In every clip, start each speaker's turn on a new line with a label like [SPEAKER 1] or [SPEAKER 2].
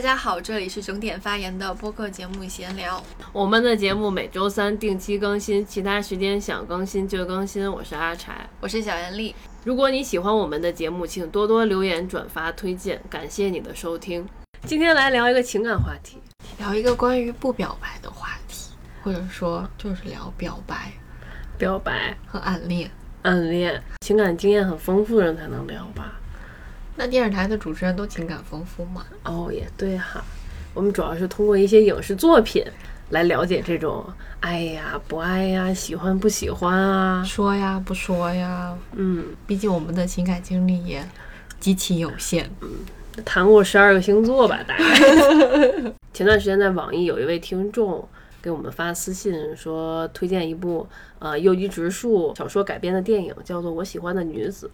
[SPEAKER 1] 大家好，这里是整点发言的播客节目闲聊。
[SPEAKER 2] 我们的节目每周三定期更新，其他时间想更新就更新。我是阿柴，
[SPEAKER 1] 我是小严丽。
[SPEAKER 2] 如果你喜欢我们的节目，请多多留言、转发、推荐，感谢你的收听。今天来聊一个情感话题，
[SPEAKER 1] 聊一个关于不表白的话题，或者说就是聊表白、
[SPEAKER 2] 表白
[SPEAKER 1] 和暗恋。
[SPEAKER 2] 暗恋，情感经验很丰富的人才能聊吧。
[SPEAKER 1] 那电视台的主持人都情感丰富吗？
[SPEAKER 2] 哦，也对哈。我们主要是通过一些影视作品来了解这种爱呀、不爱呀、喜欢不喜欢啊、
[SPEAKER 1] 说呀不说呀。
[SPEAKER 2] 嗯，
[SPEAKER 1] 毕竟我们的情感经历也极其有限。
[SPEAKER 2] 嗯，谈过十二个星座吧，大概。前段时间在网易有一位听众给我们发私信说，推荐一部呃右一直树小说改编的电影，叫做《我喜欢的女子》。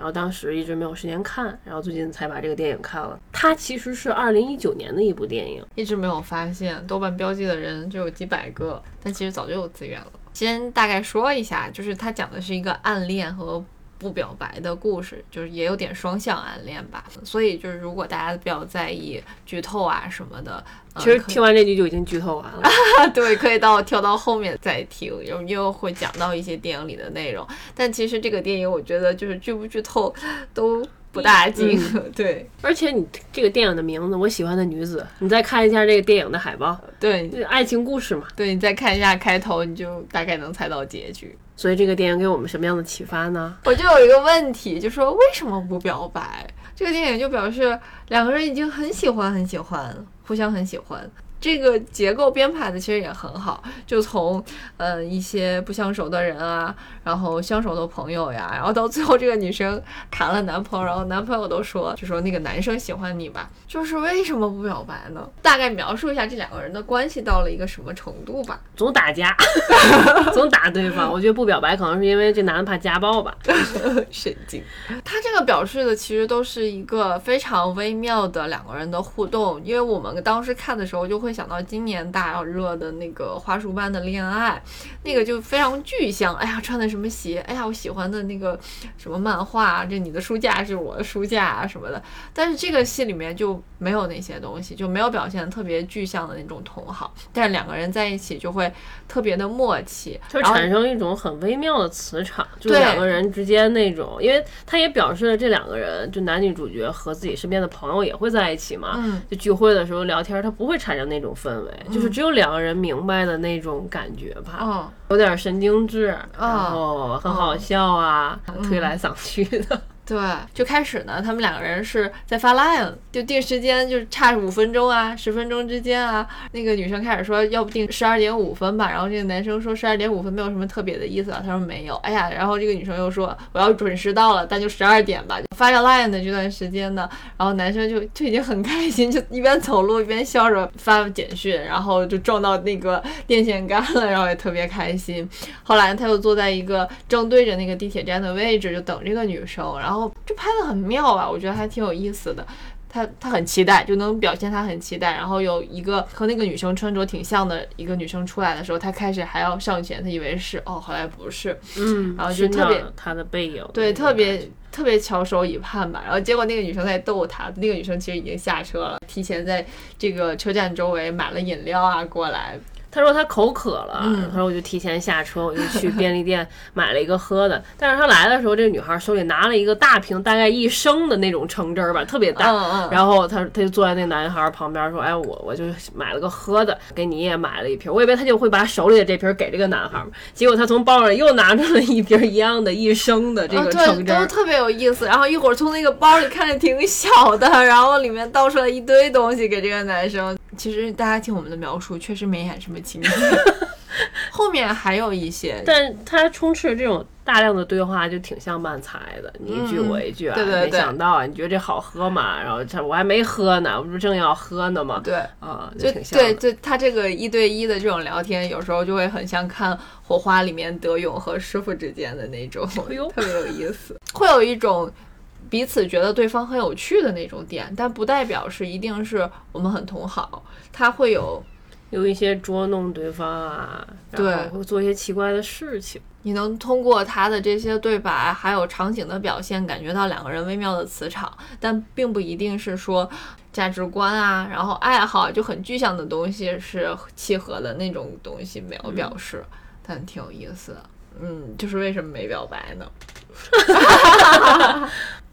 [SPEAKER 2] 然后当时一直没有时间看，然后最近才把这个电影看了。它其实是二零一九年的一部电影，
[SPEAKER 1] 一直没有发现。豆瓣标记的人就有几百个，但其实早就有资源了。先大概说一下，就是它讲的是一个暗恋和。不表白的故事，就是也有点双向暗恋吧。所以就是如果大家比较在意剧透啊什么的，
[SPEAKER 2] 其实听完这句就已经剧透完了。
[SPEAKER 1] 对，可以到跳到后面再听，又又会讲到一些电影里的内容。但其实这个电影，我觉得就是剧不剧透都不大惊。对，
[SPEAKER 2] 而且你这个电影的名字《我喜欢的女子》，你再看一下这个电影的海报，
[SPEAKER 1] 对，
[SPEAKER 2] 爱情故事嘛。
[SPEAKER 1] 对你再看一下开头，你就大概能猜到结局。
[SPEAKER 2] 所以这个电影给我们什么样的启发呢？
[SPEAKER 1] 我就有一个问题，就说为什么不表白？这个电影就表示两个人已经很喜欢、很喜欢，互相很喜欢。这个结构编排的其实也很好，就从呃一些不相熟的人啊，然后相熟的朋友呀，然后到最后这个女生谈了男朋友，然后男朋友都说，就说那个男生喜欢你吧，就是为什么不表白呢？大概描述一下这两个人的关系到了一个什么程度吧？
[SPEAKER 2] 总打架，总打对方。我觉得不表白可能是因为这男的怕家暴吧，
[SPEAKER 1] 神经。他这个表示的其实都是一个非常微妙的两个人的互动，因为我们当时看的时候就会。会想到今年大热的那个花束般的恋爱，那个就非常具象。哎呀，穿的什么鞋？哎呀，我喜欢的那个什么漫画？这你的书架是我的书架啊什么的。但是这个戏里面就没有那些东西，就没有表现特别具象的那种同好。但是两个人在一起就会特别的默契，
[SPEAKER 2] 就产生一种很微妙的磁场，就两个人之间那种。因为他也表示了这两个人，就男女主角和自己身边的朋友也会在一起嘛。
[SPEAKER 1] 嗯，
[SPEAKER 2] 就聚会的时候聊天，他不会产生那。那种氛围，就是只有两个人明白的那种感觉吧，
[SPEAKER 1] 嗯，
[SPEAKER 2] 有点神经质，然后很好笑啊，推来搡去的。
[SPEAKER 1] 对，就开始呢，他们两个人是在发 line，就定时间，就差五分钟啊，十分钟之间啊。那个女生开始说，要不定十二点五分吧。然后这个男生说十二点五分没有什么特别的意思啊。他说没有。哎呀，然后这个女生又说我要准时到了，但就十二点吧。发着 line 的这段时间呢，然后男生就就已经很开心，就一边走路一边笑着发简讯，然后就撞到那个电线杆了，然后也特别开心。后来他又坐在一个正对着那个地铁站的位置，就等这个女生，然后。就拍的很妙吧，我觉得还挺有意思的。他他很期待，就能表现他很期待。然后有一个和那个女生穿着挺像的一个女生出来的时候，他开始还要上前，他以为是哦，后来不是，
[SPEAKER 2] 嗯，
[SPEAKER 1] 然后就特别
[SPEAKER 2] 他的背影，
[SPEAKER 1] 对，特别特别翘首以盼吧。然后结果那个女生在逗他，那个女生其实已经下车了，提前在这个车站周围买了饮料啊过来。
[SPEAKER 2] 他说他口渴了，他说我就提前下车，我就去便利店买了一个喝的。但是他来的时候，这个女孩手里拿了一个大瓶，大概一升的那种橙汁儿吧，特别大。然后他他就坐在那男孩旁边说：“哎，我我就买了个喝的，给你也买了一瓶。我以为他就会把手里的这瓶给这个男孩，结果他从包里又拿出了一瓶一样的一升的这个橙汁，
[SPEAKER 1] 都特别有意思。然后一会儿从那个包里看着挺小的，然后里面倒出来一堆东西给这个男生。其实大家听我们的描述，确实没演什么。情节，后面还有一些，
[SPEAKER 2] 但他充斥这种大量的对话，就挺像慢才的，你一句我一句啊，没想到啊，你觉得这好喝吗？然后他我还没喝呢，我不是正要喝呢吗？
[SPEAKER 1] 对，
[SPEAKER 2] 啊，
[SPEAKER 1] 就
[SPEAKER 2] 挺像。
[SPEAKER 1] 对，就他这个一对一的这种聊天，有时候就会很像看《火花》里面德勇和师傅之间的那种，特别有意思，会有一种彼此觉得对方很有趣的那种点，但不代表是一定是我们很同好，他会有。
[SPEAKER 2] 有一些捉弄对方啊，
[SPEAKER 1] 对，
[SPEAKER 2] 会做一些奇怪的事情。
[SPEAKER 1] 你能通过他的这些对白还有场景的表现，感觉到两个人微妙的磁场，但并不一定是说价值观啊，然后爱好就很具象的东西是契合的那种东西没有表示，但挺有意思的。嗯，就是为什么没表白呢？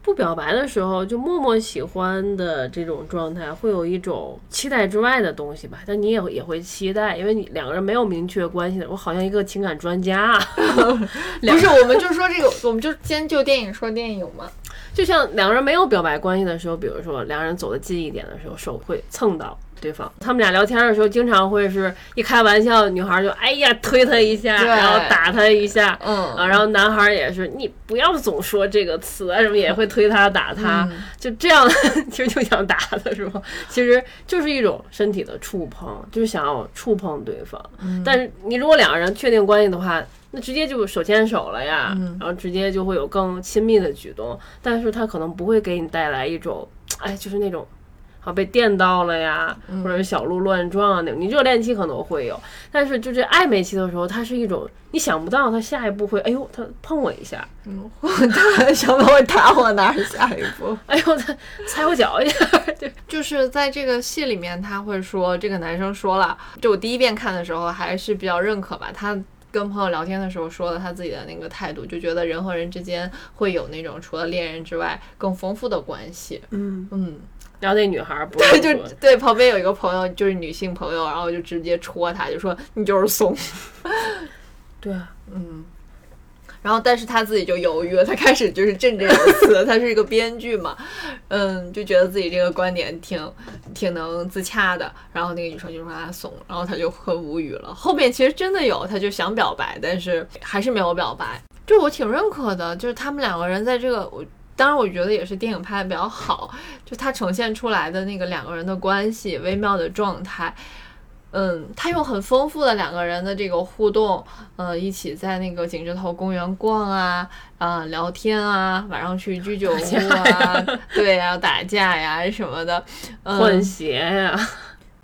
[SPEAKER 2] 不表白的时候，就默默喜欢的这种状态，会有一种期待之外的东西吧。但你也也会期待，因为你两个人没有明确关系的。我好像一个情感专家，
[SPEAKER 1] 不是？我们就说这个，我们就先就电影说电影嘛。
[SPEAKER 2] 就像两个人没有表白关系的时候，比如说两个人走的近一点的时候，手会蹭到。对方，他们俩聊天的时候，经常会是一开玩笑，女孩就哎呀推他一下，然后打他一下，
[SPEAKER 1] 嗯。
[SPEAKER 2] 啊，然后男孩也是，你不要总说这个词啊，什么也会推他打他，就这样，其实就想打他，是吗？其实就是一种身体的触碰，就是想要触碰对方。但是你如果两个人确定关系的话，那直接就手牵手了呀，然后直接就会有更亲密的举动，但是他可能不会给你带来一种，哎，就是那种。被电到了呀，或者是小鹿乱撞啊那种。你热恋期可能会有，但是就这暧昧期的时候，它是一种你想不到他下一步会，哎呦，他碰我一下，
[SPEAKER 1] 嗯，他想到会打我哪儿？下一步，
[SPEAKER 2] 哎呦，他踩我脚一下。对，
[SPEAKER 1] 就是在这个戏里面，他会说这个男生说了，就我第一遍看的时候还是比较认可吧。他跟朋友聊天的时候说了他自己的那个态度，就觉得人和人之间会有那种除了恋人之外更丰富的关系。
[SPEAKER 2] 嗯
[SPEAKER 1] 嗯。
[SPEAKER 2] 然后那女孩不
[SPEAKER 1] 对，就对旁边有一个朋友，就是女性朋友，然后就直接戳她，就说你就是怂。
[SPEAKER 2] 对啊，
[SPEAKER 1] 嗯。然后，但是他自己就犹豫了，他开始就是振振有词，他是一个编剧嘛，嗯，就觉得自己这个观点挺挺能自洽的。然后那个女生就说他怂，然后他就很无语了。后面其实真的有，他就想表白，但是还是没有表白。就我挺认可的，就是他们两个人在这个我。当然，我觉得也是电影拍的比较好，就它呈现出来的那个两个人的关系微妙的状态，嗯，他用很丰富的两个人的这个互动，呃，一起在那个景芝头公园逛啊，啊，聊天啊，晚上去居酒屋啊，对呀，打架呀什么的，嗯。
[SPEAKER 2] 换鞋呀。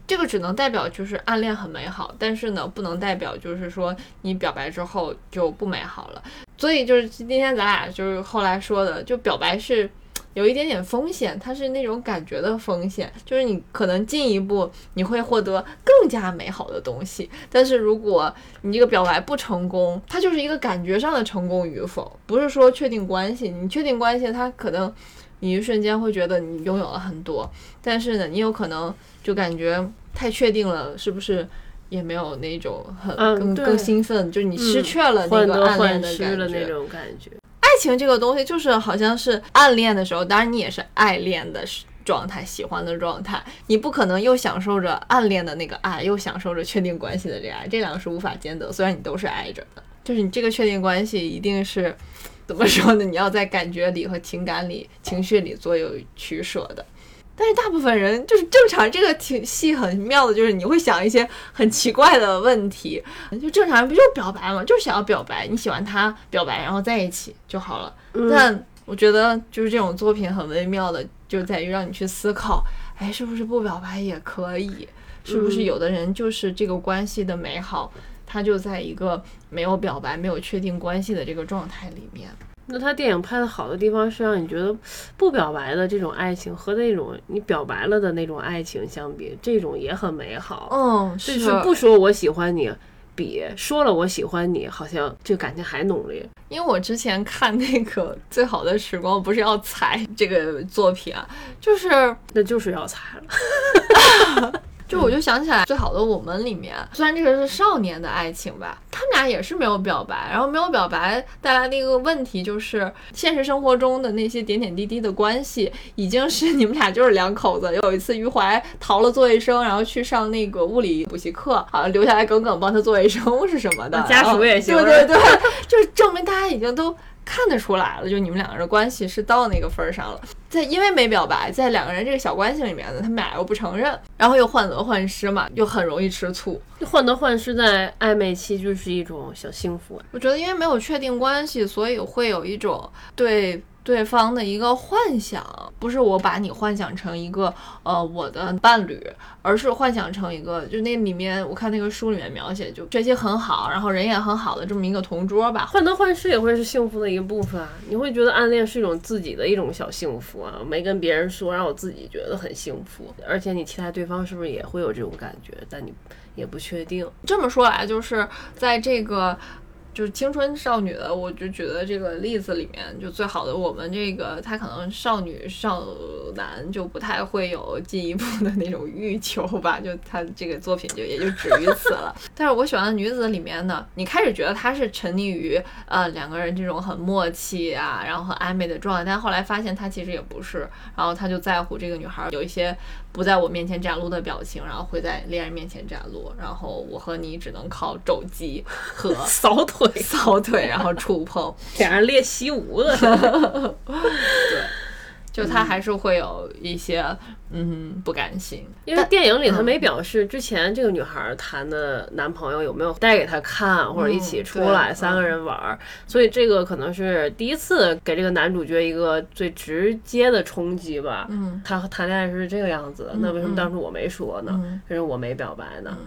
[SPEAKER 1] 这个只能代表就是暗恋很美好，但是呢，不能代表就是说你表白之后就不美好了。所以就是今天咱俩就是后来说的，就表白是有一点点风险，它是那种感觉的风险，就是你可能进一步你会获得更加美好的东西，但是如果你这个表白不成功，它就是一个感觉上的成功与否，不是说确定关系。你确定关系，它可能你一瞬间会觉得你拥有了很多，但是呢，你有可能。就感觉太确定了，是不是也没有那种很更更兴奋？就是你失去了那个暗恋的
[SPEAKER 2] 感觉。
[SPEAKER 1] 爱情这个东西就是好像是暗恋的时候，当然你也是爱恋的状态，喜欢的状态，你不可能又享受着暗恋的那个爱，又享受着确定关系的这个爱，这两个是无法兼得。虽然你都是爱着的，就是你这个确定关系一定是怎么说呢？你要在感觉里和情感里、情绪里做有取舍的。但是大部分人就是正常，这个挺戏很妙的，就是你会想一些很奇怪的问题。就正常人不就是表白嘛，就是想要表白，你喜欢他，表白然后在一起就好了。但我觉得就是这种作品很微妙的，就在于让你去思考，哎，是不是不表白也可以？是不是有的人就是这个关系的美好，他就在一个没有表白、没有确定关系的这个状态里面。
[SPEAKER 2] 那他电影拍的好的地方是让你觉得不表白的这种爱情和那种你表白了的那种爱情相比，这种也很美好。
[SPEAKER 1] 嗯，
[SPEAKER 2] 是是不说我喜欢你，比说了我喜欢你，好像这感情还浓烈。
[SPEAKER 1] 因为我之前看那个《最好的时光》，不是要踩这个作品啊，就是
[SPEAKER 2] 那就是要踩了。
[SPEAKER 1] 就我就想起来《最好的我们》里面，虽然这个是少年的爱情吧，他们俩也是没有表白，然后没有表白带来的一个问题就是，现实生活中的那些点点滴滴的关系，已经是你们俩就是两口子。有一次余淮逃了做卫生，然后去上那个物理补习课，好像留下来耿耿帮他做卫生是什么的，
[SPEAKER 2] 家属也行。
[SPEAKER 1] 对对对，就是证明大家已经都。看得出来了，就你们两个人关系是到那个份儿上了。在因为没表白，在两个人这个小关系里面呢，他们俩又不承认，然后又患得患失嘛，又很容易吃醋。
[SPEAKER 2] 患得患失在暧昧期就是一种小幸福。
[SPEAKER 1] 我觉得因为没有确定关系，所以会有一种对对方的一个幻想，不是我把你幻想成一个呃我的伴侣，而是幻想成一个，就那里面我看那个书里面描写，就学习很好，然后人也很好的这么一个同桌吧。
[SPEAKER 2] 患得患失也会是幸福的一部分啊，你会觉得暗恋是一种自己的一种小幸福啊，没跟别人说，让我自己觉得很幸福，而且你期待对方是不是也会有这种感觉，但你也不确定。
[SPEAKER 1] 这么说来，就是在这个。就是青春少女的，我就觉得这个例子里面就最好的。我们这个他可能少女少男就不太会有进一步的那种欲求吧，就他这个作品就也就止于此了。但是我喜欢的女子里面呢，你开始觉得他是沉溺于呃两个人这种很默契啊，然后很暧昧的状态，但后来发现他其实也不是，然后他就在乎这个女孩有一些。不在我面前展露的表情，然后会在恋人面前展露，然后我和你只能靠肘击和
[SPEAKER 2] 扫腿、
[SPEAKER 1] 扫腿，然后触碰，
[SPEAKER 2] 俩人练习武了。
[SPEAKER 1] 对。就他还是会有一些嗯不甘心，
[SPEAKER 2] 因为电影里他没表示之前这个女孩谈的男朋友有没有带给她看或者一起出来三个人玩，所以这个可能是第一次给这个男主角一个最直接的冲击吧。
[SPEAKER 1] 嗯，
[SPEAKER 2] 他谈恋爱是这个样子，那为什么当初我没说呢？为什么我没表白呢？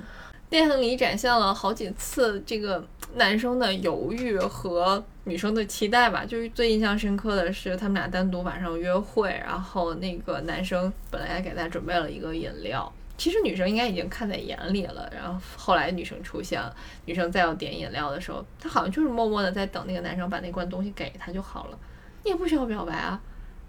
[SPEAKER 1] 电影里展现了好几次这个男生的犹豫和女生的期待吧，就是最印象深刻的是他们俩单独晚上约会，然后那个男生本来给他准备了一个饮料，其实女生应该已经看在眼里了，然后后来女生出现了，女生再要点饮料的时候，他好像就是默默的在等那个男生把那罐东西给他就好了，你也不需要表白啊。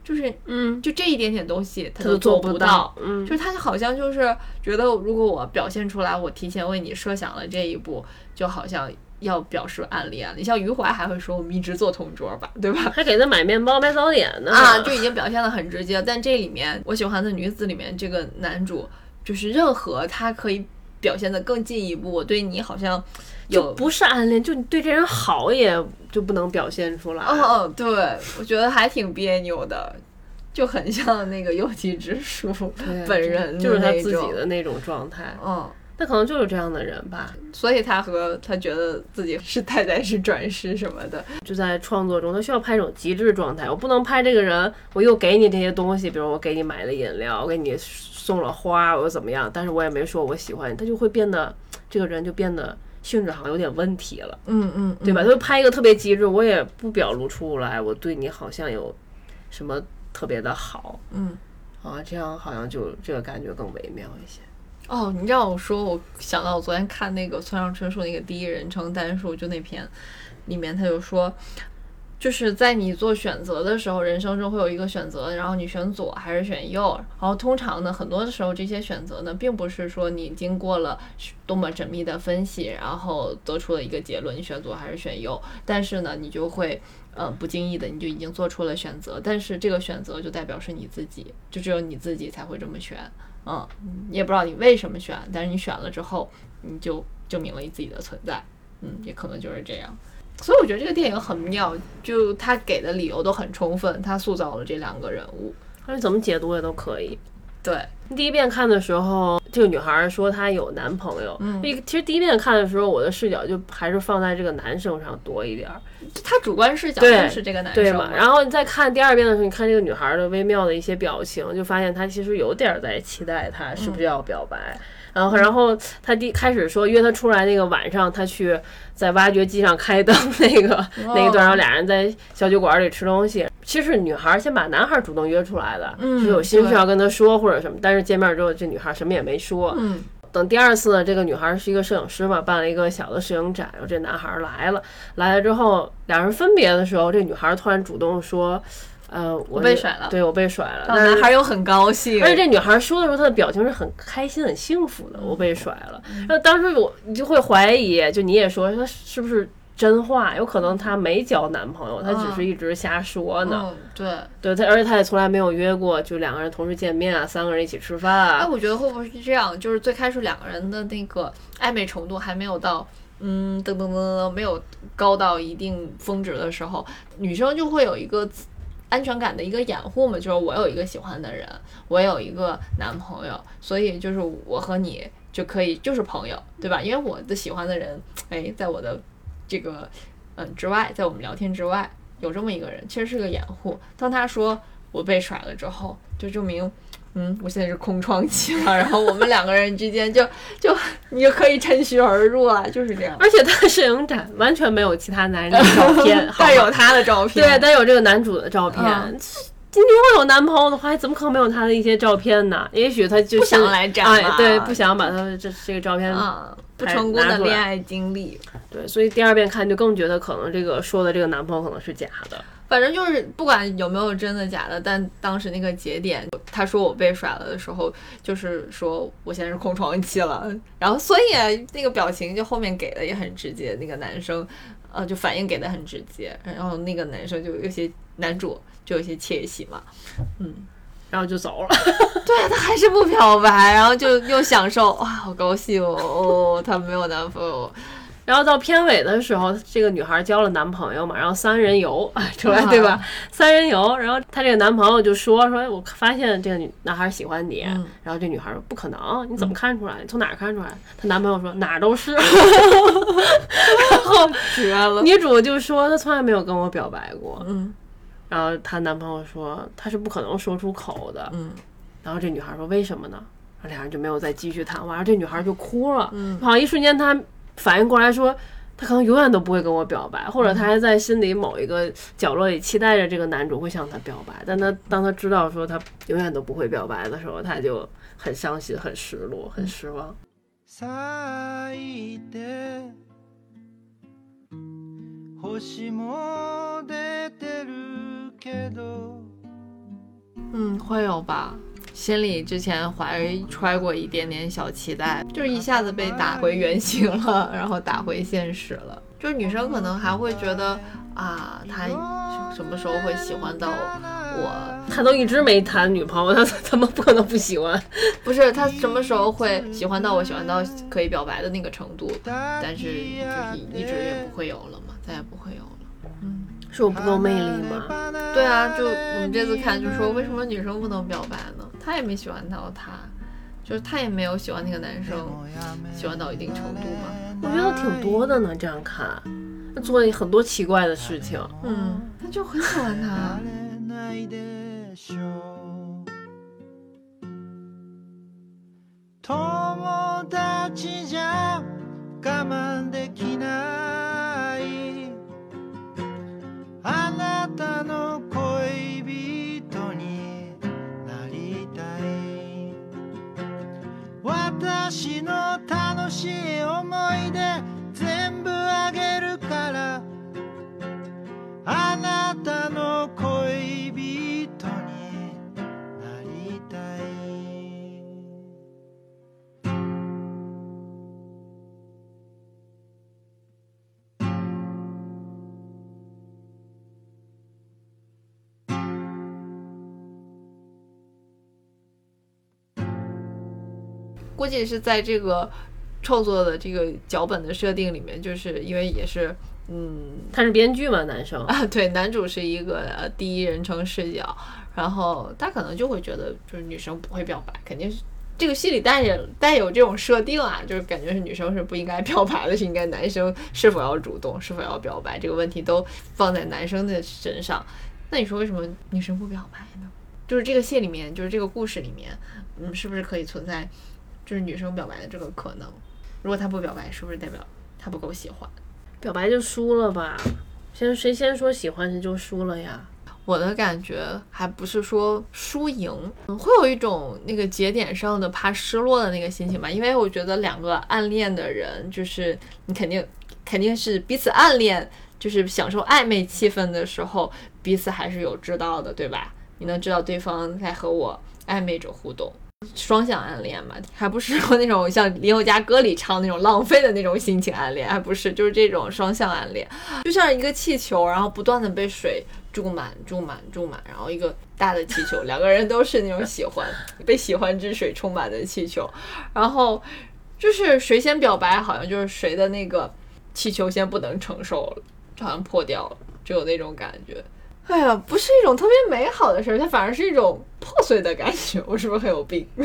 [SPEAKER 1] 就是，
[SPEAKER 2] 嗯，
[SPEAKER 1] 就这一点点东西，他
[SPEAKER 2] 都
[SPEAKER 1] 做不
[SPEAKER 2] 到。
[SPEAKER 1] 嗯，就是他好像就是觉得，如果我表现出来，我提前为你设想了这一步，就好像要表示暗恋了。你像余淮还会说，我们一直做同桌吧，对吧？
[SPEAKER 2] 还给他买面包、买早点呢。
[SPEAKER 1] 啊，就已经表现的很直接。但这里面我喜欢的女子里面，这个男主就是任何他可以表现的更进一步，我对你好像
[SPEAKER 2] 就不是暗恋，就你对这人好也。就不能表现出来。
[SPEAKER 1] 哦，对，我觉得还挺别扭的，就很像那个 右吉之书本人，
[SPEAKER 2] 就是他自己的那种状态。
[SPEAKER 1] 嗯，
[SPEAKER 2] 他可能就是这样的人吧，
[SPEAKER 1] 所以他和他觉得自己是太太是转世什么的，
[SPEAKER 2] 就在创作中，他需要拍一种极致状态。我不能拍这个人，我又给你这些东西，比如我给你买了饮料，我给你送了花，我又怎么样？但是我也没说我喜欢你，他就会变得这个人就变得。性质好像有点问题了，
[SPEAKER 1] 嗯嗯，
[SPEAKER 2] 对吧？他就拍一个特别极致，我也不表露出来，我对你好像有什么特别的好，
[SPEAKER 1] 嗯，
[SPEAKER 2] 啊，这样好像就这个感觉更微妙一些。
[SPEAKER 1] 哦，你让我说，我想到我昨天看那个村上春树那个第一人称单数，就那篇里面他就说。就是在你做选择的时候，人生中会有一个选择，然后你选左还是选右，然后通常呢，很多的时候这些选择呢，并不是说你经过了多么缜密的分析，然后得出了一个结论，你选左还是选右，但是呢，你就会呃不经意的你就已经做出了选择，但是这个选择就代表是你自己，就只有你自己才会这么选，嗯，你也不知道你为什么选，但是你选了之后，你就证明了你自己的存在，嗯，也可能就是这样。所以我觉得这个电影很妙，就他给的理由都很充分，他塑造了这两个人物，
[SPEAKER 2] 他是怎么解读也都可以。
[SPEAKER 1] 对，
[SPEAKER 2] 第一遍看的时候，这个女孩说她有男朋友，
[SPEAKER 1] 嗯，
[SPEAKER 2] 其实第一遍看的时候，我的视角就还是放在这个男生上多一点儿，
[SPEAKER 1] 他主观视角就是这个男生，
[SPEAKER 2] 对嘛？然后你再看第二遍的时候，你看这个女孩的微妙的一些表情，就发现她其实有点在期待他是不是要表白。然后，然后他第开始说约他出来那个晚上，他去在挖掘机上开灯那个那一段，然后俩人在小酒馆里吃东西。其实女孩先把男孩主动约出来的，是有心事要跟他说或者什么。但是见面之后，这女孩什么也没说。
[SPEAKER 1] 嗯，
[SPEAKER 2] 等第二次呢，这个女孩是一个摄影师嘛，办了一个小的摄影展，然后这男孩来了，来了之后，俩人分别的时候，这女孩突然主动说。呃，我
[SPEAKER 1] 被甩了，
[SPEAKER 2] 对我被甩了，
[SPEAKER 1] 男孩又很高兴，
[SPEAKER 2] 而且这女孩说的时候，她的表情是很开心、很幸福的。我被甩了，那当时我你就会怀疑，就你也说说是不是真话？有可能她没交男朋友，她只是一直瞎说呢。
[SPEAKER 1] 对，
[SPEAKER 2] 对，她而且她也从来没有约过，就两个人同时见面啊，三个人一起吃饭啊。
[SPEAKER 1] 哎，我觉得会不会是这样？就是最开始两个人的那个暧昧程度还没有到，嗯，噔噔噔噔，没有高到一定峰值的时候，女生就会有一个。安全感的一个掩护嘛，就是我有一个喜欢的人，我有一个男朋友，所以就是我和你就可以就是朋友，对吧？因为我的喜欢的人，哎，在我的这个嗯之外，在我们聊天之外，有这么一个人，其实是个掩护。当他说我被甩了之后，就证明。嗯，我现在是空窗期了，然后我们两个人之间就 就你就可以趁虚而入了，就是这样。
[SPEAKER 2] 而且他的摄影展完全没有其他男人的照片，
[SPEAKER 1] 但有他的照片，
[SPEAKER 2] 对，但有这个男主的照片。今天我有男朋友的话，怎么可能没有他的一些照片呢？也许他就
[SPEAKER 1] 想来展，
[SPEAKER 2] 对，不想把他这这个照片
[SPEAKER 1] 不成功的恋爱经历。
[SPEAKER 2] 对，所以第二遍看就更觉得可能这个说的这个男朋友可能是假的。
[SPEAKER 1] 反正就是不管有没有真的假的，但当时那个节点，他说我被甩了的时候，就是说我现在是空窗期了。然后所以那个表情就后面给的也很直接，那个男生，呃，就反应给的很直接。然后那个男生就有些男主就有些窃喜嘛，嗯，
[SPEAKER 2] 然后就走了。
[SPEAKER 1] 对他还是不表白，然后就又享受，哇，好高兴哦，他没有男朋友。
[SPEAKER 2] 然后到片尾的时候，这个女孩交了男朋友嘛，然后三人游 出来，对吧？三人游，然后她这个男朋友就说说，我发现这个女男孩喜欢你，然后这女孩说不可能，你怎么看出来？你从哪儿看出来？她男朋友说哪儿都是，然后
[SPEAKER 1] 绝了。
[SPEAKER 2] 女主就说她从来没有跟我表白过，嗯，然后她男朋友说她是不可能说出口的，嗯，然后这女孩说为什么呢？然后两人就没有再继续谈话，然后这女孩就哭了，嗯，好像一瞬间她。反应过来说，他可能永远都不会跟我表白，或者他还在心里某一个角落里期待着这个男主会向他表白。但他当他知道说他永远都不会表白的时候，他就很伤心、很失落、很失望。
[SPEAKER 1] 嗯，会有吧。心里之前怀揣过一点点小期待，就是一下子被打回原形了，然后打回现实了。就是女生可能还会觉得啊，他什么时候会喜欢到我？
[SPEAKER 2] 他都一直没谈女朋友，他怎么不可能不喜欢？
[SPEAKER 1] 不是他什么时候会喜欢到我，喜欢到可以表白的那个程度？但是就是一直也不会有了嘛，再也不会有了。
[SPEAKER 2] 嗯。是我不够魅力吗？
[SPEAKER 1] 对啊，就我们这次看，就说为什么女生不能表白呢？她也没喜欢到他，就是她也没有喜欢那个男生，喜欢到一定程度嘛。
[SPEAKER 2] 我觉得挺多的呢，这样看，做了很多奇怪的事情。
[SPEAKER 1] 嗯，他就很喜欢他。あなたの恋人になりたい。私の楽しい思い估计是在这个创作的这个脚本的设定里面，就是因为也是，嗯，
[SPEAKER 2] 他是编剧嘛，男生
[SPEAKER 1] 啊，对，男主是一个呃第一人称视角，然后他可能就会觉得，就是女生不会表白，肯定是这个戏里带着带有这种设定啊，就是感觉是女生是不应该表白的，是应该男生是否要主动，是否要表白这个问题都放在男生的身上。那你说为什么女生不表白呢？就是这个戏里面，就是这个故事里面，嗯，是不是可以存在？就是女生表白的这个可能，如果他不表白，是不是代表他不够喜欢？
[SPEAKER 2] 表白就输了吧？先谁先说喜欢谁就输了呀？
[SPEAKER 1] 我的感觉还不是说输赢，会有一种那个节点上的怕失落的那个心情吧。因为我觉得两个暗恋的人，就是你肯定肯定是彼此暗恋，就是享受暧昧气氛的时候，彼此还是有知道的，对吧？你能知道对方在和我暧昧着互动。双向暗恋嘛，还不是说那种像林宥嘉歌里唱那种浪费的那种心情暗恋，还不是，就是这种双向暗恋，就像一个气球，然后不断的被水注满、注满、注满，然后一个大的气球，两个人都是那种喜欢 被喜欢之水充满的气球，然后就是谁先表白，好像就是谁的那个气球先不能承受了，好像破掉了，就有那种感觉。哎呀，不是一种特别美好的事儿，它反而是一种破碎的感觉。我是不是很有病？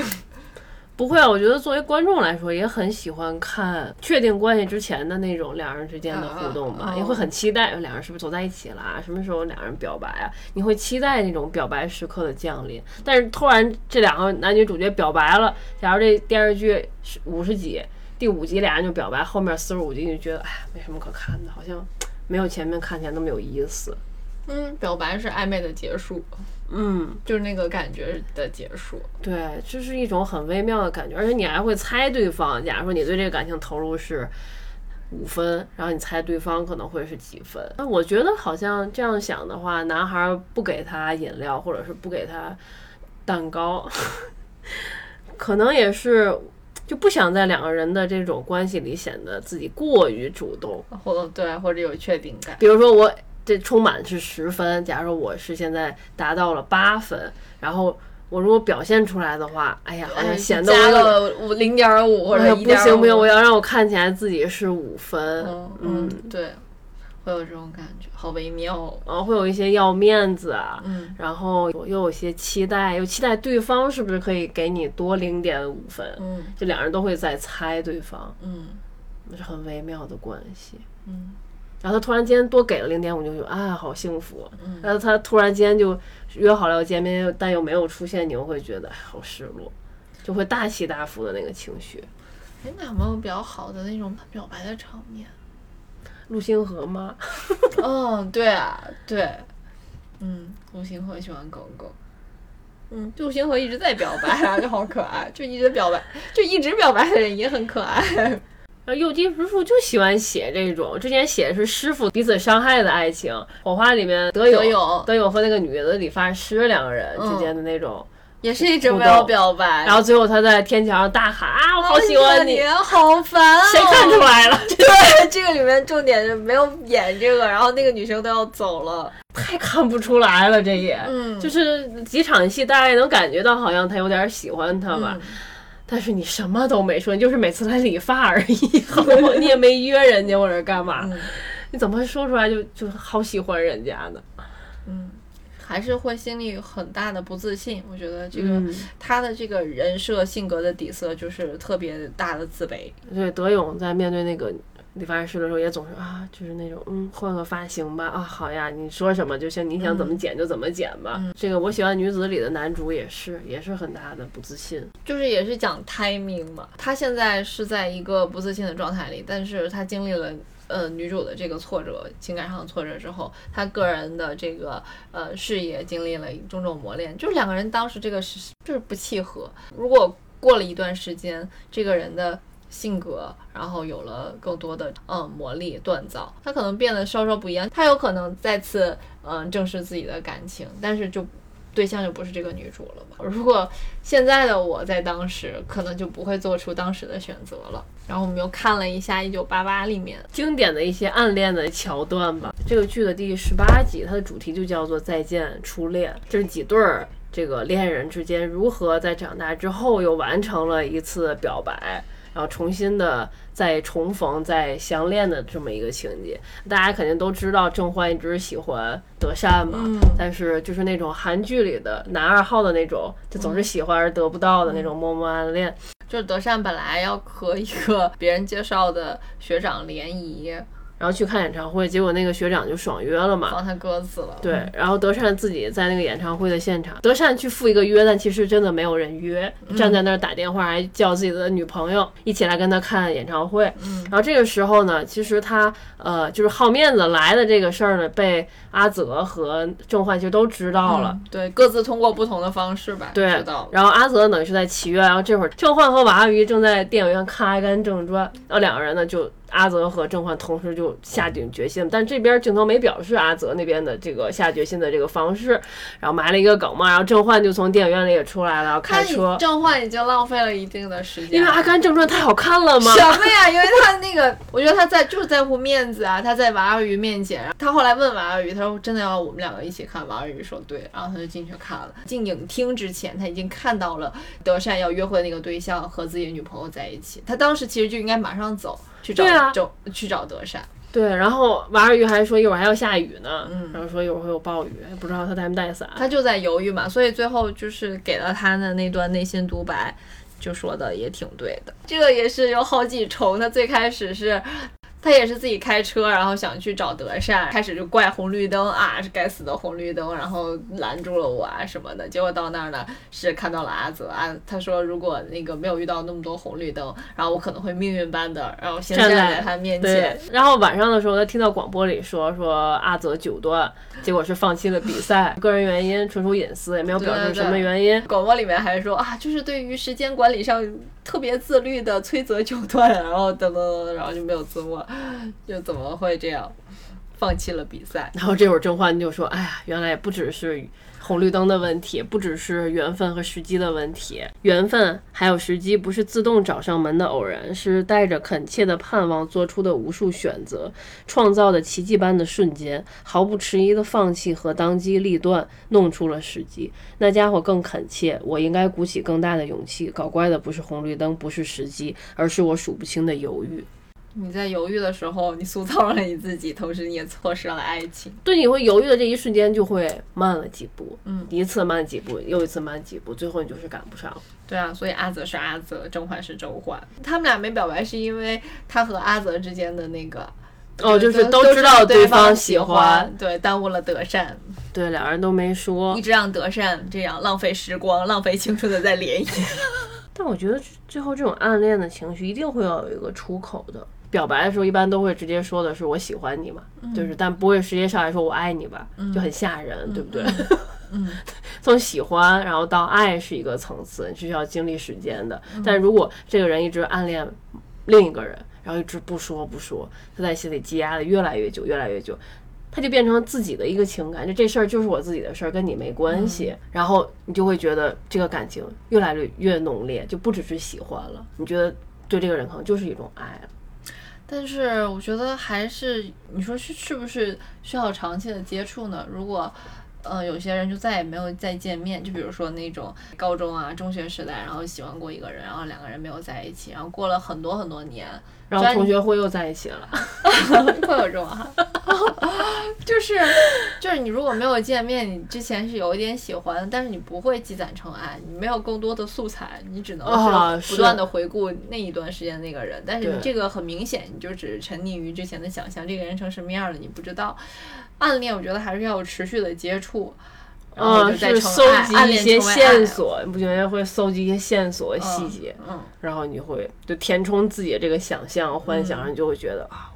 [SPEAKER 2] 不会啊，我觉得作为观众来说，也很喜欢看确定关系之前的那种两人之间的互动吧，也会很期待两人是不是走在一起了，什么时候两人表白啊？你会期待那种表白时刻的降临。但是突然这两个男女主角表白了，假如这电视剧是五十集，第五集俩人就表白，后面四十五集你就觉得哎呀没什么可看的，好像没有前面看起来那么有意思。
[SPEAKER 1] 嗯，表白是暧昧的结束。
[SPEAKER 2] 嗯，
[SPEAKER 1] 就是那个感觉的结束，
[SPEAKER 2] 对，这是一种很微妙的感觉，而且你还会猜对方。假如说你对这个感情投入是五分，然后你猜对方可能会是几分？那我觉得好像这样想的话，男孩不给他饮料，或者是不给他蛋糕，可能也是就不想在两个人的这种关系里显得自己过于主动，
[SPEAKER 1] 或对，或者有确定感。
[SPEAKER 2] 比如说我。这充满是十分，假如我是现在达到了八分，然后我如果表现出来的话，哎呀，好像显得
[SPEAKER 1] 加了五零点五或者
[SPEAKER 2] 不行不行，我要让我看起来自己是五分，
[SPEAKER 1] 嗯，对，会有这种感觉，好微妙，
[SPEAKER 2] 然后会有一些要面子啊，嗯，然后又有一些期待，又期待对方是不是可以给你多零点五分，
[SPEAKER 1] 嗯，
[SPEAKER 2] 就两人都会在猜对方，
[SPEAKER 1] 嗯，
[SPEAKER 2] 那是很微妙的关系，
[SPEAKER 1] 嗯。
[SPEAKER 2] 然后他突然间多给了零点五，就就啊，好幸福。然后他突然间就约好了要见面，但又没有出现，你又会觉得好失落，就会大起大伏的那个情绪。
[SPEAKER 1] 哎，那有没有比较好的那种表白的场面？
[SPEAKER 2] 陆星河吗？
[SPEAKER 1] 嗯，对啊，对，嗯，陆星河喜欢狗狗。嗯，陆星河一直在表白啊，就好可爱，就一直表白，就一直表白的人也很可爱。
[SPEAKER 2] 然后右吉直树就喜欢写这种，之前写的是师傅彼此伤害的爱情，《火花》里面德
[SPEAKER 1] 友
[SPEAKER 2] 德友和那个女的理发师两个人之间的那种，
[SPEAKER 1] 也是一直没有表白。
[SPEAKER 2] 然后最后他在天桥上大喊啊，我好喜欢
[SPEAKER 1] 你，好烦啊！
[SPEAKER 2] 谁看出来了？
[SPEAKER 1] 对，这个里面重点是没有演这个，然后那个女生都要走了，
[SPEAKER 2] 太看不出来了，这也，
[SPEAKER 1] 嗯，
[SPEAKER 2] 就是几场戏大概能感觉到好像他有点喜欢他吧。但是你什么都没说，你就是每次来理发而已，好吗你也没约人家或者干嘛，你怎么会说出来就就好喜欢人家呢？
[SPEAKER 1] 嗯，还是会心里很大的不自信。我觉得这个他的这个人设性格的底色就是特别大的自卑。
[SPEAKER 2] 对，德勇在面对那个。理发师的时候也总是啊，就是那种嗯，换个发型吧啊，好呀，你说什么就行，你想怎么剪就怎么剪吧。这个我喜欢女子里的男主也是，也是很大的不自信，
[SPEAKER 1] 就是也是讲 timing 嘛。他现在是在一个不自信的状态里，但是他经历了呃女主的这个挫折，情感上的挫折之后，他个人的这个呃事业经历了种种磨练，就是两个人当时这个是就是不契合。如果过了一段时间，这个人的。性格，然后有了更多的嗯魔力锻造，他可能变得稍稍不一样，他有可能再次嗯正视自己的感情，但是就对象就不是这个女主了吧？如果现在的我在当时，可能就不会做出当时的选择了。然后我们又看了一下《一九八八》里面
[SPEAKER 2] 经典的一些暗恋的桥段吧。这个剧的第十八集，它的主题就叫做再见初恋，这是几对儿这个恋人之间如何在长大之后又完成了一次表白。然后重新的再重逢、再相恋的这么一个情节，大家肯定都知道郑焕一直喜欢德善嘛，但是就是那种韩剧里的男二号的那种，就总是喜欢而得不到的那种默默暗恋。
[SPEAKER 1] 就是德善本来要和一个别人介绍的学长联谊。
[SPEAKER 2] 然后去看演唱会，结果那个学长就爽约了嘛，
[SPEAKER 1] 帮他鸽子了。
[SPEAKER 2] 对，然后德善自己在那个演唱会的现场，德善去赴一个约，但其实真的没有人约，站在那儿打电话，还叫自己的女朋友一起来跟他看演唱会。
[SPEAKER 1] 嗯，
[SPEAKER 2] 然后这个时候呢，其实他呃就是好面子来的这个事儿呢，被阿泽和郑焕其实都知道了。
[SPEAKER 1] 对，各自通过不同的方式吧，
[SPEAKER 2] 对，
[SPEAKER 1] 知道。
[SPEAKER 2] 然后阿泽等于是在祈愿，然后这会儿郑焕和娃娃鱼正在电影院看《阿甘正传》，然后两个人呢就。阿泽和郑焕同时就下定决心，但这边镜头没表示阿泽那边的这个下决心的这个方式，然后埋了一个梗嘛，然后郑焕就从电影院里也出来了，开车。
[SPEAKER 1] 郑焕已经浪费了一定的时间，
[SPEAKER 2] 因为《阿甘正传》太好看了嘛？
[SPEAKER 1] 什么呀？因为他那个，我觉得他在就是在乎面子啊，他在娃娃鱼面前，他后来问娃娃鱼，他说真的要我们两个一起看，娃娃鱼说对，然后他就进去看了。进影厅之前，他已经看到了德善要约会的那个对象和自己的女朋友在一起，他当时其实就应该马上走。去找找去找德善，
[SPEAKER 2] 对，然后娃儿鱼还说一会儿还要下雨呢，然后说一会儿会有暴雨，不知道他带没带伞，
[SPEAKER 1] 他就在犹豫嘛，所以最后就是给了他的那段内心独白，就说的也挺对的。这个也是有好几重，他最开始是。他也是自己开车，然后想去找德善，开始就怪红绿灯啊，是该死的红绿灯，然后拦住了我啊什么的。结果到那儿呢，是看到了阿泽啊，他说如果那个没有遇到那么多红绿灯，然后我可能会命运般的，然后先站在他面前。
[SPEAKER 2] 然后晚上的时候，他听到广播里说说阿泽九段，结果是放弃了比赛，个人原因，纯属隐私，也没有表示什么原因。
[SPEAKER 1] 广播里面还说啊，就是对于时间管理上。特别自律的崔泽九段，然后等等等，然后就没有字幕，就怎么会这样，放弃了比赛。
[SPEAKER 2] 然后这会儿甄嬛就说：“哎呀，原来不只是。”红绿灯的问题不只是缘分和时机的问题，缘分还有时机不是自动找上门的偶然，是带着恳切的盼望做出的无数选择，创造的奇迹般的瞬间，毫不迟疑的放弃和当机立断，弄出了时机。那家伙更恳切，我应该鼓起更大的勇气。搞怪的不是红绿灯，不是时机，而是我数不清的犹豫。
[SPEAKER 1] 你在犹豫的时候，你塑造了你自己，同时你也错失了爱情。
[SPEAKER 2] 对，你会犹豫的这一瞬间就会慢了几步，嗯，一次慢几步，又一次慢几步，最后你就是赶不上。
[SPEAKER 1] 对啊，所以阿泽是阿泽，甄嬛是甄嬛。他们俩没表白是因为他和阿泽之间的那个，
[SPEAKER 2] 哦，就是都知道对方喜欢，
[SPEAKER 1] 对，耽误了德善。
[SPEAKER 2] 对，两人都没说，
[SPEAKER 1] 一直让德善这样浪费时光、浪费青春的在联谊。
[SPEAKER 2] 但我觉得最后这种暗恋的情绪一定会要有一个出口的。表白的时候，一般都会直接说的是“我喜欢你”嘛，就是，但不会直接上来说“我爱你”吧，就很吓人，对不对？
[SPEAKER 1] 嗯，
[SPEAKER 2] 从喜欢然后到爱是一个层次，你是需要经历时间的。但如果这个人一直暗恋另一个人，然后一直不说不说，他在心里积压的越来越久，越来越久，他就变成自己的一个情感，就这事儿就是我自己的事儿，跟你没关系。然后你就会觉得这个感情越来越越浓烈，就不只是喜欢了，你觉得对这个人可能就是一种爱了。
[SPEAKER 1] 但是我觉得还是，你说是是不是需要长期的接触呢？如果，呃，有些人就再也没有再见面，就比如说那种高中啊、中学时代，然后喜欢过一个人，然后两个人没有在一起，然后过了很多很多年。
[SPEAKER 2] 然后同学会又在一起了，
[SPEAKER 1] 会有这种哈，就是就是你如果没有见面，你之前是有一点喜欢，但是你不会积攒成爱，你没有更多的素材，你只能是不断的回顾那一段时间那个人，但是你这个很明显，你就只是沉溺于之前的想象，这个人成什么样了你不知道。暗恋我觉得还是要有持续的接触。
[SPEAKER 2] 嗯，是搜集一些线索，你不觉得会搜集一些线索细节？嗯，然后你会就填充自己的这个想象幻想，你就会觉得啊。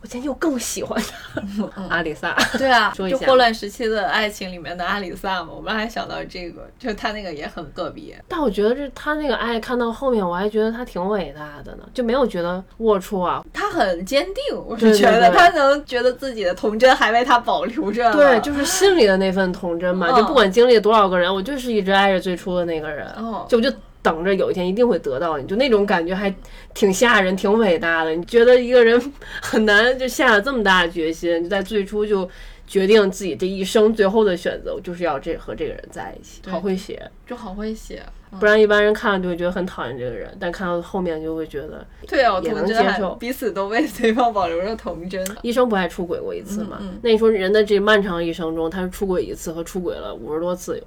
[SPEAKER 2] 我今天又更喜欢他，阿里萨。
[SPEAKER 1] 对啊，就霍乱时期的爱情里面的阿里萨嘛，我们还想到这个，就他那个也很个别。
[SPEAKER 2] 但我觉得这他那个爱看到后面，我还觉得他挺伟大的呢，就没有觉得龌龊啊。
[SPEAKER 1] 他很坚定，我是觉得他能觉得自己的童真还为他保留着。
[SPEAKER 2] 对，就是心里的那份童真嘛，就不管经历多少个人，我就是一直爱着最初的那个人。哦，就我就。等着有一天一定会得到你，就那种感觉还挺吓人、挺伟大的。你觉得一个人很难就下了这么大的决心，就在最初就决定自己这一生最后的选择，就是要这和这个人在一起。好会写，
[SPEAKER 1] 就好会写，
[SPEAKER 2] 不然一般人看了就会觉得很讨厌这个人，但看到后面就会觉得
[SPEAKER 1] 对啊，
[SPEAKER 2] 也能接受，
[SPEAKER 1] 彼此都为对方保留着童真。
[SPEAKER 2] 医生不还出轨过一次吗？那你说人的这漫长一生中，他是出轨一次和出轨了五十多次。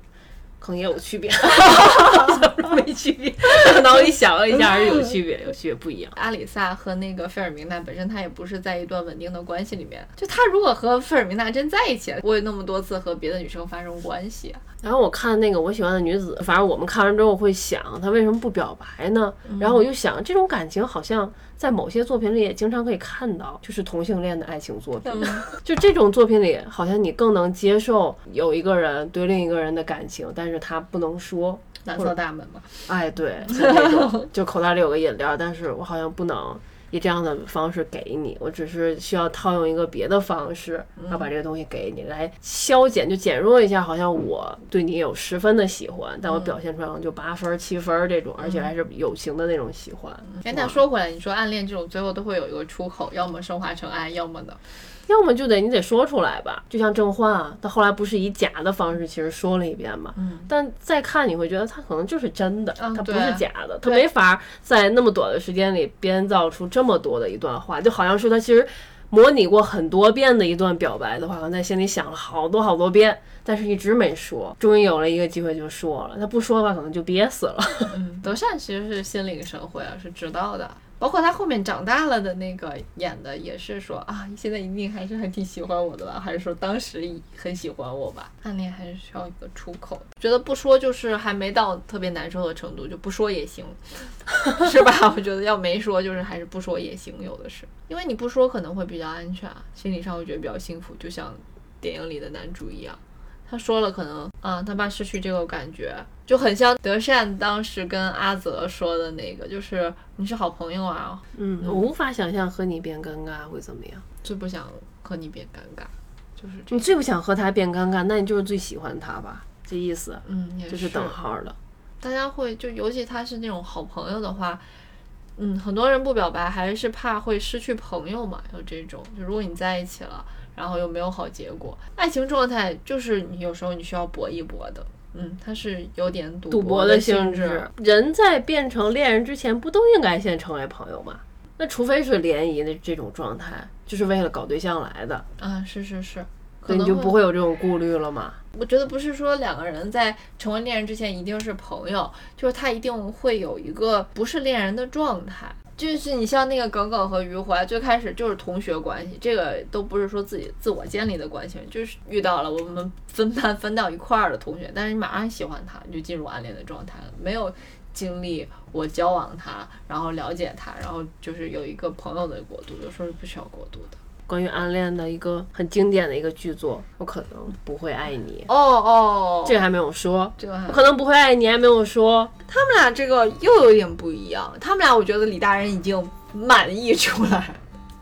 [SPEAKER 2] 可能也有区别，没区别。脑里想了一下，还是有区别，有区别不一样。
[SPEAKER 1] 阿里萨和那个费尔明娜本身，他也不是在一段稳定的关系里面。就他如果和费尔明娜真在一起我有那么多次和别的女生发生关系。
[SPEAKER 2] 然后我看那个我喜欢的女子，反正我们看完之后会想，她为什么不表白呢？然后我就想，这种感情好像。在某些作品里也经常可以看到，就是同性恋的爱情作品，就这种作品里，好像你更能接受有一个人对另一个人的感情，但是他不能说
[SPEAKER 1] 蓝色大门嘛？
[SPEAKER 2] 哎，对，那种 就口袋里有个饮料，但是我好像不能。以这样的方式给你，我只是需要套用一个别的方式，要把这个东西给你，来消减就减弱一下，好像我对你有十分的喜欢，但我表现出来就八分七分这种，而且还是友情的那种喜欢。
[SPEAKER 1] 哎，那说回来，你说暗恋这种最后都会有一个出口，要么升华成爱，要么呢？
[SPEAKER 2] 要么就得你得说出来吧，就像郑焕啊，他后来不是以假的方式其实说了一遍嘛，嗯，但再看你会觉得他可能就是真的，他不是假的，他没法在那么短的时间里编造出这么多的一段话，就好像是他其实模拟过很多遍的一段表白的话，在心里想了好多好多遍。但是一直没说，终于有了一个机会就说了。他不说的话，可能就憋死了。
[SPEAKER 1] 嗯，德善其实是心领神会啊，是知道的。包括他后面长大了的那个演的，也是说啊，现在一定还是还挺喜欢我的吧？还是说当时很喜欢我吧？暗恋还是需要一个出口，觉得不说就是还没到特别难受的程度，就不说也行，是吧？我觉得要没说，就是还是不说也行，有的是，因为你不说可能会比较安全啊，心理上会觉得比较幸福，就像电影里的男主一样。他说了，可能啊，他怕失去这个感觉，就很像德善当时跟阿泽说的那个，就是你是好朋友啊，
[SPEAKER 2] 嗯，我无法想象和你变尴尬会怎么样，
[SPEAKER 1] 最不想和你变尴尬，就是
[SPEAKER 2] 你最不想和他变尴尬，那你就是最喜欢他吧，这意思，
[SPEAKER 1] 嗯，
[SPEAKER 2] 就是等号的。
[SPEAKER 1] 大家会就尤其他是那种好朋友的话，嗯，很多人不表白还是怕会失去朋友嘛，有这种，就如果你在一起了。然后又没有好结果，爱情状态就是你有时候你需要搏一搏的，嗯，它是有点赌
[SPEAKER 2] 博
[SPEAKER 1] 的
[SPEAKER 2] 性
[SPEAKER 1] 质。
[SPEAKER 2] 人在变成恋人之前，不都应该先成为朋友吗？那除非是联谊的这种状态，就是为了搞对象来的
[SPEAKER 1] 啊，是是是，
[SPEAKER 2] 那你就不会有这种顾虑了嘛？
[SPEAKER 1] 我觉得不是说两个人在成为恋人之前一定是朋友，就是他一定会有一个不是恋人的状态。就是你像那个耿耿和余淮，最开始就是同学关系，这个都不是说自己自我建立的关系，就是遇到了我们分班分到一块儿的同学，但是你马上喜欢他，你就进入暗恋的状态了，没有经历我交往他，然后了解他，然后就是有一个朋友的过渡，有时候是不需要过渡的。
[SPEAKER 2] 关于暗恋的一个很经典的一个剧作，我可能不会爱你。
[SPEAKER 1] 哦哦，
[SPEAKER 2] 这个还没有说，
[SPEAKER 1] 这个
[SPEAKER 2] 我可能不会爱你，还没有说。
[SPEAKER 1] 他们俩这个又有点不一样。他们俩，我觉得李大人已经满意出来。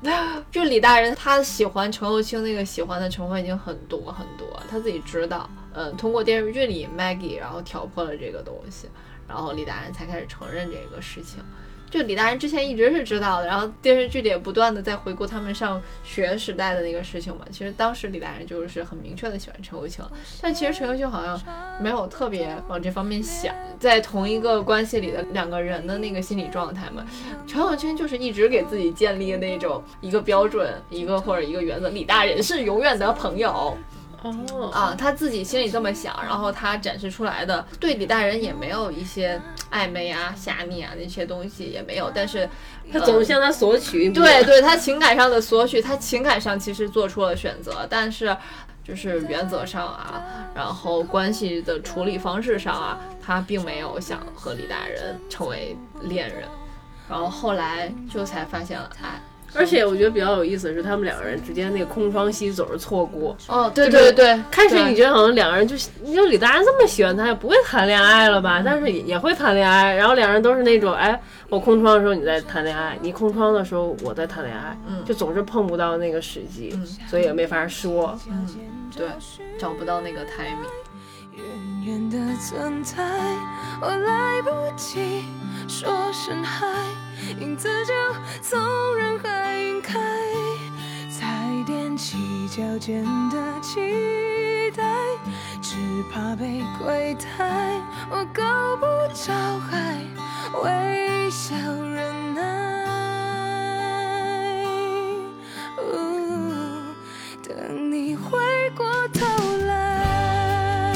[SPEAKER 1] 就李大人，他喜欢程又青那个喜欢的成分已经很多很多，他自己知道。嗯，通过电视剧里 Maggie，然后挑破了这个东西，然后李大人才开始承认这个事情。就李大人之前一直是知道的，然后电视剧里也不断的在回顾他们上学时代的那个事情嘛。其实当时李大人就是很明确的喜欢陈友清，但其实陈友清好像没有特别往这方面想，在同一个关系里的两个人的那个心理状态嘛。陈友清就是一直给自己建立那种一个标准，一个或者一个原则，李大人是永远的朋友。
[SPEAKER 2] 哦
[SPEAKER 1] 啊，他自己心里这么想，然后他展示出来的对李大人也没有一些暧昧啊、侠逆啊那些东西也没有，但是
[SPEAKER 2] 他总是向他索取。
[SPEAKER 1] 对对，他情感上的索取，他情感上其实做出了选择，但是就是原则上啊，然后关系的处理方式上啊，他并没有想和李大人成为恋人，然后后来就才发现了爱。
[SPEAKER 2] 而且我觉得比较有意思的是，他们两个人之间那个空窗期总是错过。
[SPEAKER 1] 哦，对对对，
[SPEAKER 2] 开始你觉得好像两个人就，你就李大人这么喜欢他，也不会谈恋爱了吧？但是也也会谈恋爱。然后两人都是那种，哎，我空窗的时候你在谈恋爱，你空窗的时候我在谈恋爱，
[SPEAKER 1] 嗯，
[SPEAKER 2] 就总是碰不到那个时机，
[SPEAKER 1] 嗯，
[SPEAKER 2] 所以也没法说，
[SPEAKER 1] 嗯，对，找不到那个 timing。影子就从人海起脚尖的期待，只怕被亏待，我够不着海，微笑忍耐。等你回过头来。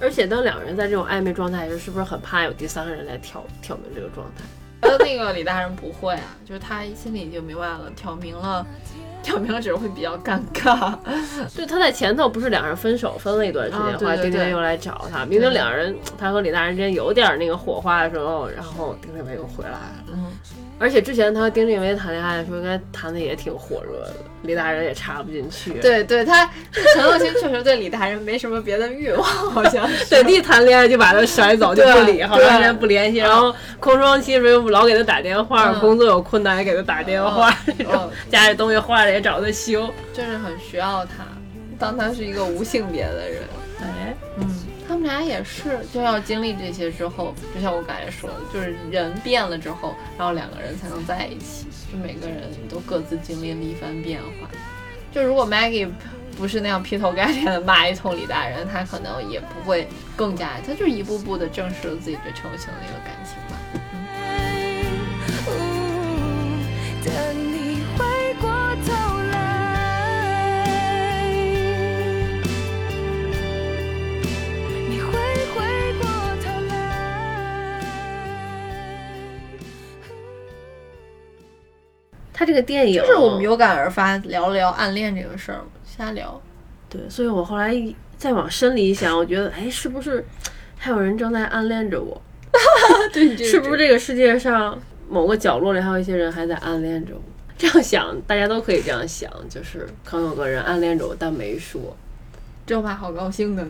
[SPEAKER 1] 而且当两人在这种暧昧状态时，是不是很怕有第三个人来挑挑明这个状态？那个李大人不会啊，就是他心里已经明白了，挑明了，挑明了只是会比较尴尬。
[SPEAKER 2] 对，他在前头不是两人分手分了一段时间，后来丁丁又来找他，明明两人他和李大人之间有点那个火花的时候，然后丁丁又回来了。
[SPEAKER 1] 嗯。
[SPEAKER 2] 而且之前他和丁丁梅谈恋爱的时候，应该谈的也挺火热的，李大人也插不进去。
[SPEAKER 1] 对对，他陈友清确实对李大人没什么别的欲望，好像
[SPEAKER 2] 本地谈恋爱就把他甩走，就不理，好长时间不联系。然后空窗期时候老给他打电话，工作有困难也给他打电话，那种家里东西坏了也找他修，
[SPEAKER 1] 就是很需要他，当他是一个无性别的人。
[SPEAKER 2] 哎，
[SPEAKER 1] 他也是，就要经历这些之后，就像我刚才说的，就是人变了之后，然后两个人才能在一起。就每个人都各自经历了一番变化。就如果 Maggie 不是那样劈头盖脸的骂一通李大人，他可能也不会更加，他就一步步的正视了自己对陈友清的一个感情吧。
[SPEAKER 2] 他这个电影
[SPEAKER 1] 就是我们有感而发聊了聊暗恋这个事儿，瞎聊。
[SPEAKER 2] 对，所以我后来再往深里一想，我觉得，哎，是不是还有人正在暗恋着我？
[SPEAKER 1] 对，
[SPEAKER 2] 是不是这个世界上某个角落里还有一些人还在暗恋着我？这样想，大家都可以这样想，就是可能有个人暗恋着我，但没说。
[SPEAKER 1] 这话好高兴的，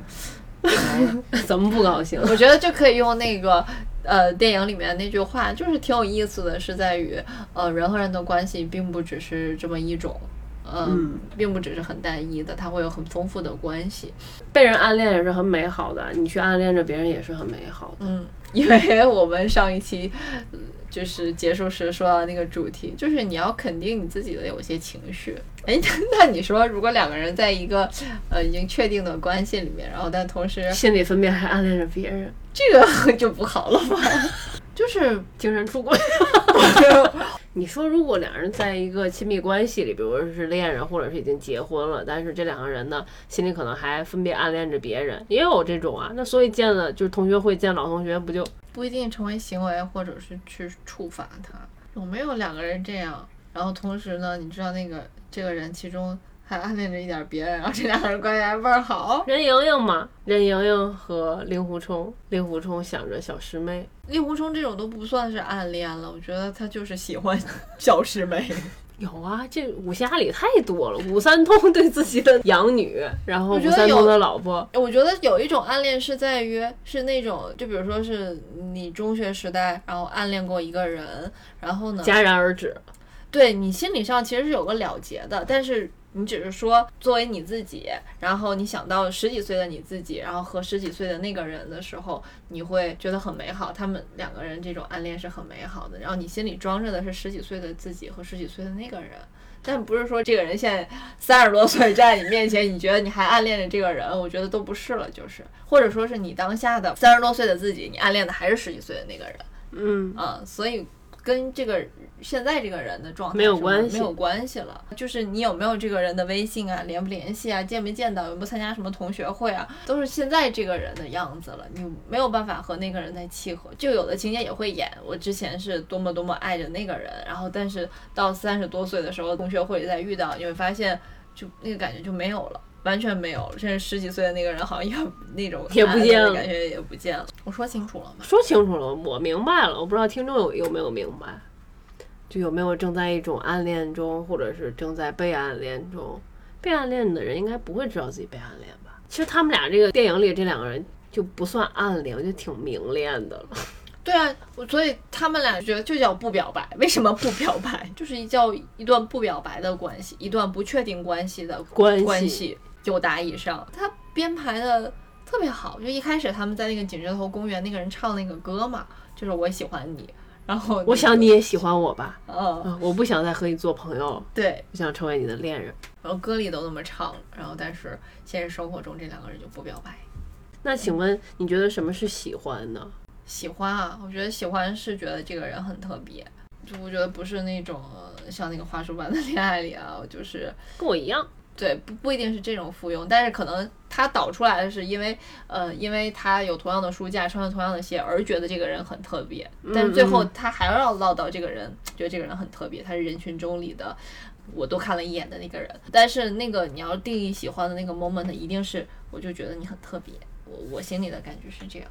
[SPEAKER 2] 怎么不高兴？
[SPEAKER 1] 我觉得就可以用那个。呃，电影里面那句话就是挺有意思的，是在于，呃，人和人的关系并不只是这么一种，嗯，并不只是很单一的，它会有很丰富的关系。
[SPEAKER 2] 被人暗恋也是很美好的，你去暗恋着别人也是很美好的。
[SPEAKER 1] 嗯，因为我们上一期就是结束时说到那个主题，就是你要肯定你自己的有些情绪。哎，那你说，如果两个人在一个呃已经确定的关系里面，然后但同时
[SPEAKER 2] 心里分别还暗恋着别人？
[SPEAKER 1] 这个 就不好了吧？就是
[SPEAKER 2] 精神出轨。你说，如果两人在一个亲密关系里，比如说是恋人，或者是已经结婚了，但是这两个人呢，心里可能还分别暗恋着别人，也有这种啊。那所以见了就是同学会见老同学，不就
[SPEAKER 1] 不一定成为行为，或者是去处罚他？有没有两个人这样？然后同时呢，你知道那个这个人其中。还暗恋着一点别人，然后这两个人关系还倍儿好。
[SPEAKER 2] 任盈盈嘛，任盈盈和令狐冲，令狐冲想着小师妹。
[SPEAKER 1] 令狐冲这种都不算是暗恋了，我觉得他就是喜欢 小师妹。
[SPEAKER 2] 有啊，这武侠里太多了。武三通对自己的养女，然后武三通的老婆。
[SPEAKER 1] 我觉得有一种暗恋是在于，是那种，就比如说是你中学时代，然后暗恋过一个人，然后呢，
[SPEAKER 2] 戛然而止。
[SPEAKER 1] 对你心理上其实是有个了结的，但是。你只是说作为你自己，然后你想到十几岁的你自己，然后和十几岁的那个人的时候，你会觉得很美好。他们两个人这种暗恋是很美好的。然后你心里装着的是十几岁的自己和十几岁的那个人，但不是说这个人现在三十多岁站在你面前，你觉得你还暗恋着这个人，我觉得都不是了，就是或者说是你当下的三十多岁的自己，你暗恋的还是十几岁的那个人。
[SPEAKER 2] 嗯
[SPEAKER 1] 啊，所以。跟这个现在这个人的状态
[SPEAKER 2] 没有关
[SPEAKER 1] 系，没有关系了。就是你有没有这个人的微信啊，联不联系啊，见没见到，有没有参加什么同学会啊，都是现在这个人的样子了。你没有办法和那个人再契合。就有的情节也会演，我之前是多么多么爱着那个人，然后但是到三十多岁的时候，同学会再遇到，你会发现就那个感觉就没有了。完全没有，甚至十几岁的那个人好像也那种
[SPEAKER 2] 也不见了，
[SPEAKER 1] 感觉也不见了。我说清楚了吗？
[SPEAKER 2] 说清楚了，我明白了。我不知道听众有有没有明白，就有没有正在一种暗恋中，或者是正在被暗恋中。被暗恋的人应该不会知道自己被暗恋吧？其实他们俩这个电影里这两个人就不算暗恋，我觉得挺明恋的了。
[SPEAKER 1] 对啊，我所以他们俩觉得就叫不表白。为什么不表白？就是一叫一段不表白的关系，一段不确定关系的关系。九打以上，他编排的特别好。就一开始他们在那个景芝头公园，那个人唱那个歌嘛，就是我喜欢你，然后
[SPEAKER 2] 我想你也喜欢我吧。
[SPEAKER 1] 嗯，
[SPEAKER 2] 我不想再和你做朋友，
[SPEAKER 1] 对，
[SPEAKER 2] 不想成为你的恋人。
[SPEAKER 1] 然后歌里都那么唱，然后但是现实生活中这两个人就不表白。
[SPEAKER 2] 那请问你觉得什么是喜欢呢？
[SPEAKER 1] 喜欢啊，我觉得喜欢是觉得这个人很特别，就我觉得不是那种像那个花束般的恋爱里啊，就是
[SPEAKER 2] 跟我一样。
[SPEAKER 1] 对，不不一定是这种附庸，但是可能他导出来的是因为，呃，因为他有同样的书架，穿着同样的鞋，而觉得这个人很特别。但是最后他还要唠叨这个人，觉得这个人很特别，他是人群中里的，我都看了一眼的那个人。但是那个你要定义喜欢的那个 moment，一定是我就觉得你很特别，我我心里的感觉是这样。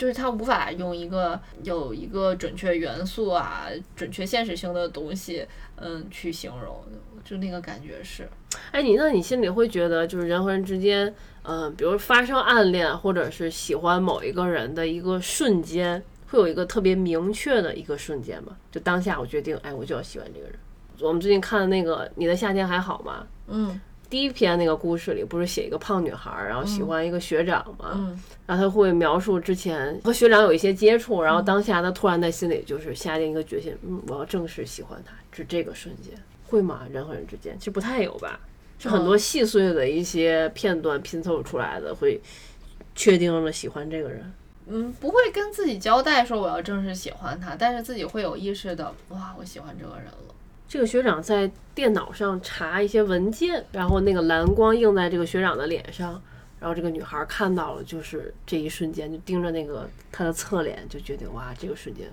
[SPEAKER 1] 就是他无法用一个有一个准确元素啊、准确现实性的东西，嗯，去形容，就那个感觉是。
[SPEAKER 2] 哎，你那你心里会觉得，就是人和人之间，嗯，比如发生暗恋或者是喜欢某一个人的一个瞬间，会有一个特别明确的一个瞬间吗？就当下我决定，哎，我就要喜欢这个人。我们最近看的那个《你的夏天还好吗》？
[SPEAKER 1] 嗯。
[SPEAKER 2] 第一篇那个故事里不是写一个胖女孩，然后喜欢一个学长嘛，然后他会描述之前和学长有一些接触，然后当下他突然在心里就是下定一个决心，嗯，我要正式喜欢他，是这个瞬间，会吗？人和人之间其实不太有吧，是很多细碎的一些片段拼凑出来的，会确定了喜欢这个人。
[SPEAKER 1] 嗯，不会跟自己交代说我要正式喜欢他，但是自己会有意识的，哇，我喜欢这个人了。
[SPEAKER 2] 这个学长在电脑上查一些文件，然后那个蓝光映在这个学长的脸上，然后这个女孩看到了，就是这一瞬间就盯着那个他的侧脸，就决定哇，这个瞬间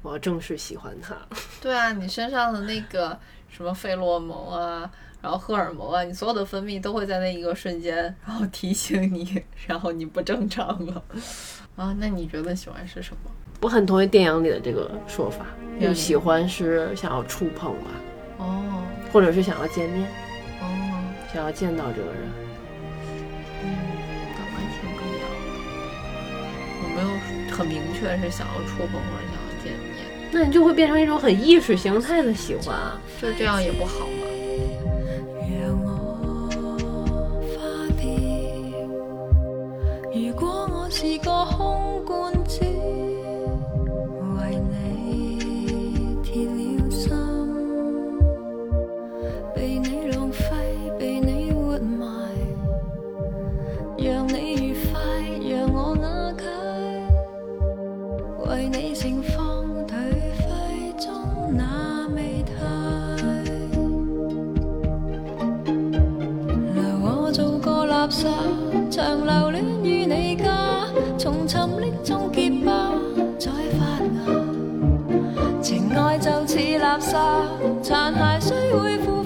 [SPEAKER 2] 我要正式喜欢他。
[SPEAKER 1] 对啊，你身上的那个什么费洛蒙啊，然后荷尔蒙啊，你所有的分泌都会在那一个瞬间，然后提醒你，然后你不正常了。啊，那你觉得喜欢是什么？
[SPEAKER 2] 我很同意电影里的这个说法，就喜欢是想要触碰吧，
[SPEAKER 1] 哦，
[SPEAKER 2] 或者是想要见面，
[SPEAKER 1] 哦，
[SPEAKER 2] 想要见到这个人。
[SPEAKER 1] 嗯，那还挺不一样的。我没有很明确是想要触碰或者想要见面，
[SPEAKER 2] 那你就会变成一种很意识形态的喜欢啊，
[SPEAKER 1] 就这样也不好嘛。
[SPEAKER 3] 让我，如果我是个空罐子，常留恋于你家，从沉溺中结疤，再发芽。情爱就似垃圾，残骸虽会腐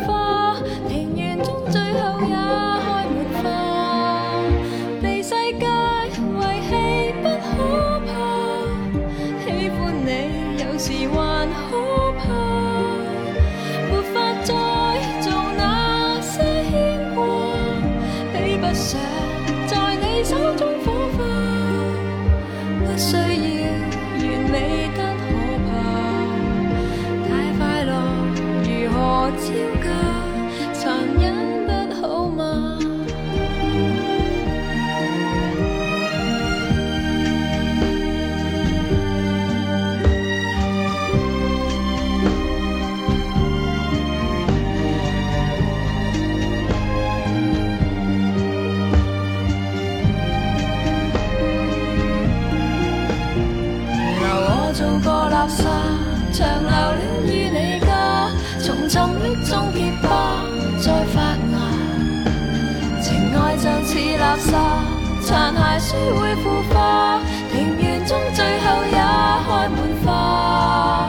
[SPEAKER 3] 长留恋于你家，从沉溺中结疤，再发芽。情爱就似垃圾，残骸虽会腐化，庭园中最后也开满花。